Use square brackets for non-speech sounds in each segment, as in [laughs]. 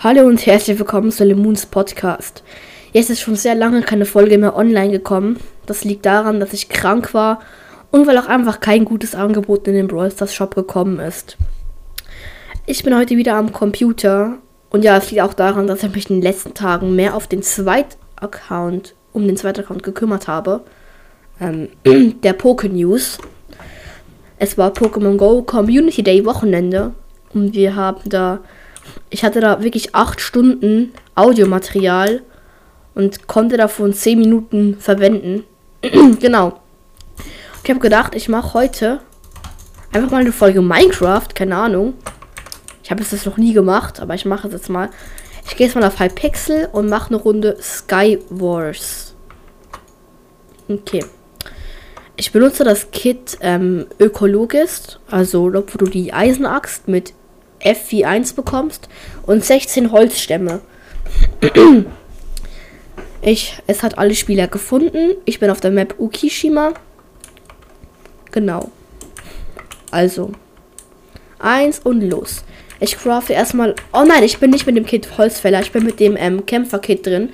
Hallo und herzlich willkommen zu Lemons Podcast. Jetzt ist schon sehr lange keine Folge mehr online gekommen. Das liegt daran, dass ich krank war und weil auch einfach kein gutes Angebot in den Brawl Stars Shop gekommen ist. Ich bin heute wieder am Computer und ja, es liegt auch daran, dass ich mich in den letzten Tagen mehr auf den Zweit-Account, um den Zweit-Account gekümmert habe. Ähm, [clears throat] der Poke News. Es war Pokémon Go Community Day Wochenende und wir haben da ich hatte da wirklich acht Stunden Audiomaterial und konnte davon zehn Minuten verwenden. [clears throat] genau. Ich habe gedacht, ich mache heute einfach mal eine Folge Minecraft, keine Ahnung. Ich habe es das noch nie gemacht, aber ich mache es jetzt mal. Ich gehe jetzt mal auf Hypixel und mache eine Runde Sky Wars. Okay. Ich benutze das Kit ähm, Ökologist, also wo du die Eisenaxt mit F wie 1 bekommst und 16 Holzstämme. Ich, es hat alle Spieler gefunden. Ich bin auf der Map Ukishima. Genau. Also. Eins und los. Ich crafte erstmal. Oh nein, ich bin nicht mit dem Kit Holzfäller. Ich bin mit dem ähm, Kämpfer-Kit drin.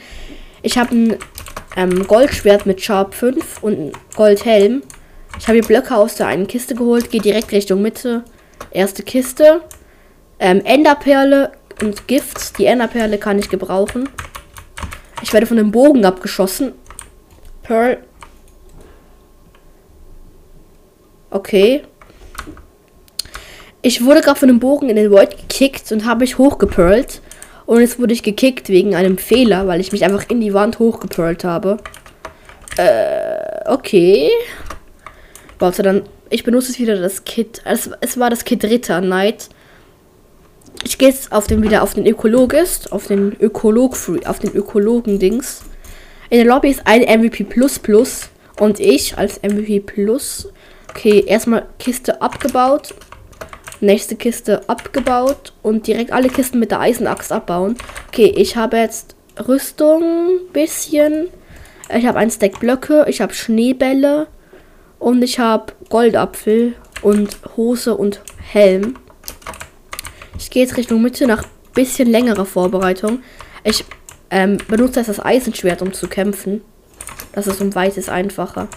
Ich habe ein ähm, Goldschwert mit Sharp 5 und ein Goldhelm. Ich habe hier Blöcke aus der einen Kiste geholt. Gehe direkt Richtung Mitte. Erste Kiste. Ähm, Enderperle und Gift. Die Enderperle kann ich gebrauchen. Ich werde von dem Bogen abgeschossen. Pearl. Okay. Ich wurde gerade von dem Bogen in den Void gekickt und habe mich hochgepearlt. Und jetzt wurde ich gekickt wegen einem Fehler, weil ich mich einfach in die Wand hochgepearlt habe. Äh, okay. Warte, dann. Ich benutze jetzt wieder das Kit. Es, es war das Kit Ritter Knight. Ich gehe jetzt auf den wieder auf den Ökologist, auf den Ökolog auf den Ökologen Dings. In der Lobby ist ein MVP Plus Plus und ich als MVP Plus. Okay, erstmal Kiste abgebaut. Nächste Kiste abgebaut und direkt alle Kisten mit der Eisenaxt abbauen. Okay, ich habe jetzt Rüstung bisschen. Ich habe ein Stack Blöcke, ich habe Schneebälle und ich habe Goldapfel und Hose und Helm. Ich gehe jetzt Richtung Mitte nach bisschen längerer Vorbereitung. Ich ähm, benutze jetzt das Eisenschwert, um zu kämpfen. Das ist um weites einfacher.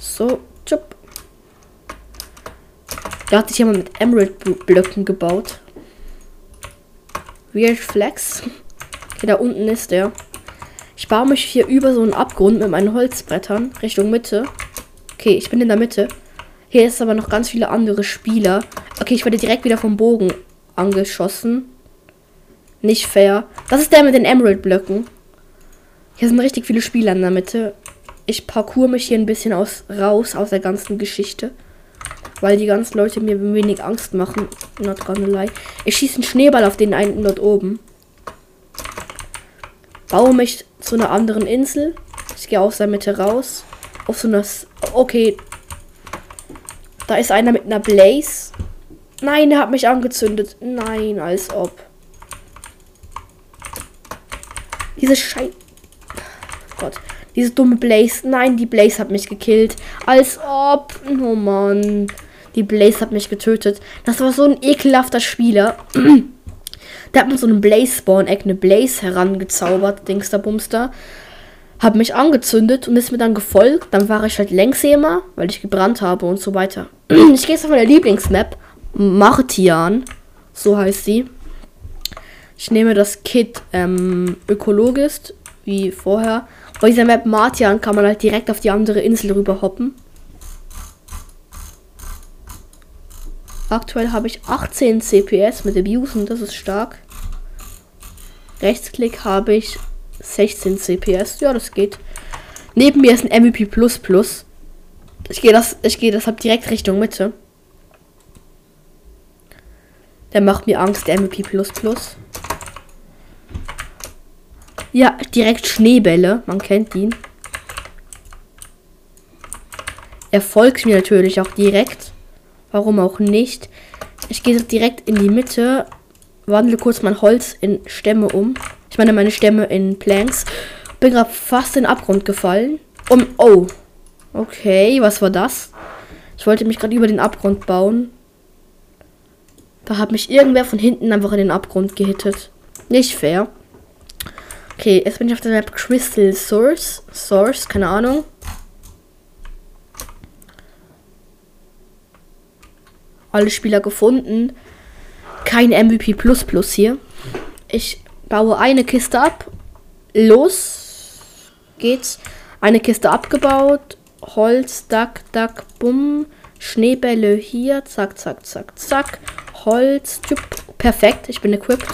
So, tschupp. Da hat sich jemand mit Emerald-Blöcken gebaut. Weird Flex. Okay, da unten ist der. Ich baue mich hier über so einen Abgrund mit meinen Holzbrettern Richtung Mitte. Okay, ich bin in der Mitte. Hier ist aber noch ganz viele andere Spieler. Okay, ich werde direkt wieder vom Bogen angeschossen. Nicht fair. Das ist der mit den Emerald-Blöcken. Hier sind richtig viele Spieler in der Mitte. Ich parkour mich hier ein bisschen aus, raus aus der ganzen Geschichte. Weil die ganzen Leute mir wenig Angst machen. Not gonna. Ich schieße einen Schneeball auf den einen dort oben. Baue mich zu einer anderen Insel. Ich gehe aus der Mitte raus. Auf so einer... Okay. Da ist einer mit einer Blaze. Nein, er hat mich angezündet. Nein, als ob. Diese Schei... Gott. Diese dumme Blaze. Nein, die Blaze hat mich gekillt. Als ob. Oh Mann. Die Blaze hat mich getötet. Das war so ein ekelhafter Spieler. [clears throat] Der hat mir so einen Blaze Spawn Egg, eine Blaze herangezaubert, Dingster Bumster. Hat mich angezündet und ist mir dann gefolgt. Dann war ich halt Längsemer, weil ich gebrannt habe und so weiter. [clears throat] ich gehe jetzt auf meine Lieblingsmap. Martian. So heißt sie. Ich nehme das Kit ähm, Ökologist, wie vorher. Bei dieser Map Martian kann man halt direkt auf die andere Insel rüber hoppen. Aktuell habe ich 18 CPS mit Abusen, das ist stark. Rechtsklick habe ich 16 CPS, ja, das geht. Neben mir ist ein MVP Ich gehe das, ich gehe deshalb direkt Richtung Mitte. Der macht mir Angst, der MVP. Ja, direkt Schneebälle. Man kennt ihn. Er folgt mir natürlich auch direkt. Warum auch nicht? Ich gehe direkt in die Mitte. Wandle kurz mein Holz in Stämme um. Ich meine meine Stämme in Planks. Bin gerade fast in den Abgrund gefallen. Um, oh. Okay, was war das? Ich wollte mich gerade über den Abgrund bauen. Da hat mich irgendwer von hinten einfach in den Abgrund gehittet. Nicht fair. Okay, jetzt bin ich auf der Map Crystal Source. Source, keine Ahnung. Alle Spieler gefunden. Kein MVP Plus Plus hier. Ich baue eine Kiste ab. Los geht's. Eine Kiste abgebaut. Holz, Duck, Duck, Bumm. Schneebälle hier. Zack, zack, zack, zack. Holz. Perfekt, ich bin equipped.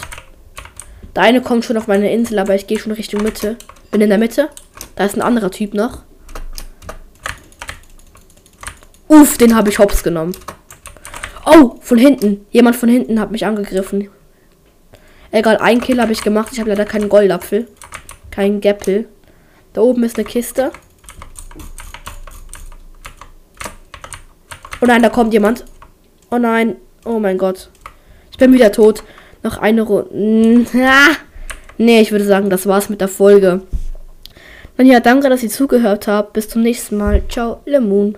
Der eine kommt schon auf meine Insel, aber ich gehe schon Richtung Mitte. Bin in der Mitte. Da ist ein anderer Typ noch. Uff, den habe ich hops genommen. Oh, von hinten. Jemand von hinten hat mich angegriffen. Egal, ein Kill habe ich gemacht. Ich habe leider keinen Goldapfel. Kein Gäppel. Da oben ist eine Kiste. Oh nein, da kommt jemand. Oh nein. Oh mein Gott. Ich bin wieder tot. Noch eine Runde. [laughs] Ah. Nee, ich würde sagen, das war's mit der Folge. Und ja, danke, dass ihr zugehört habt. Bis zum nächsten Mal. Ciao, Lemon.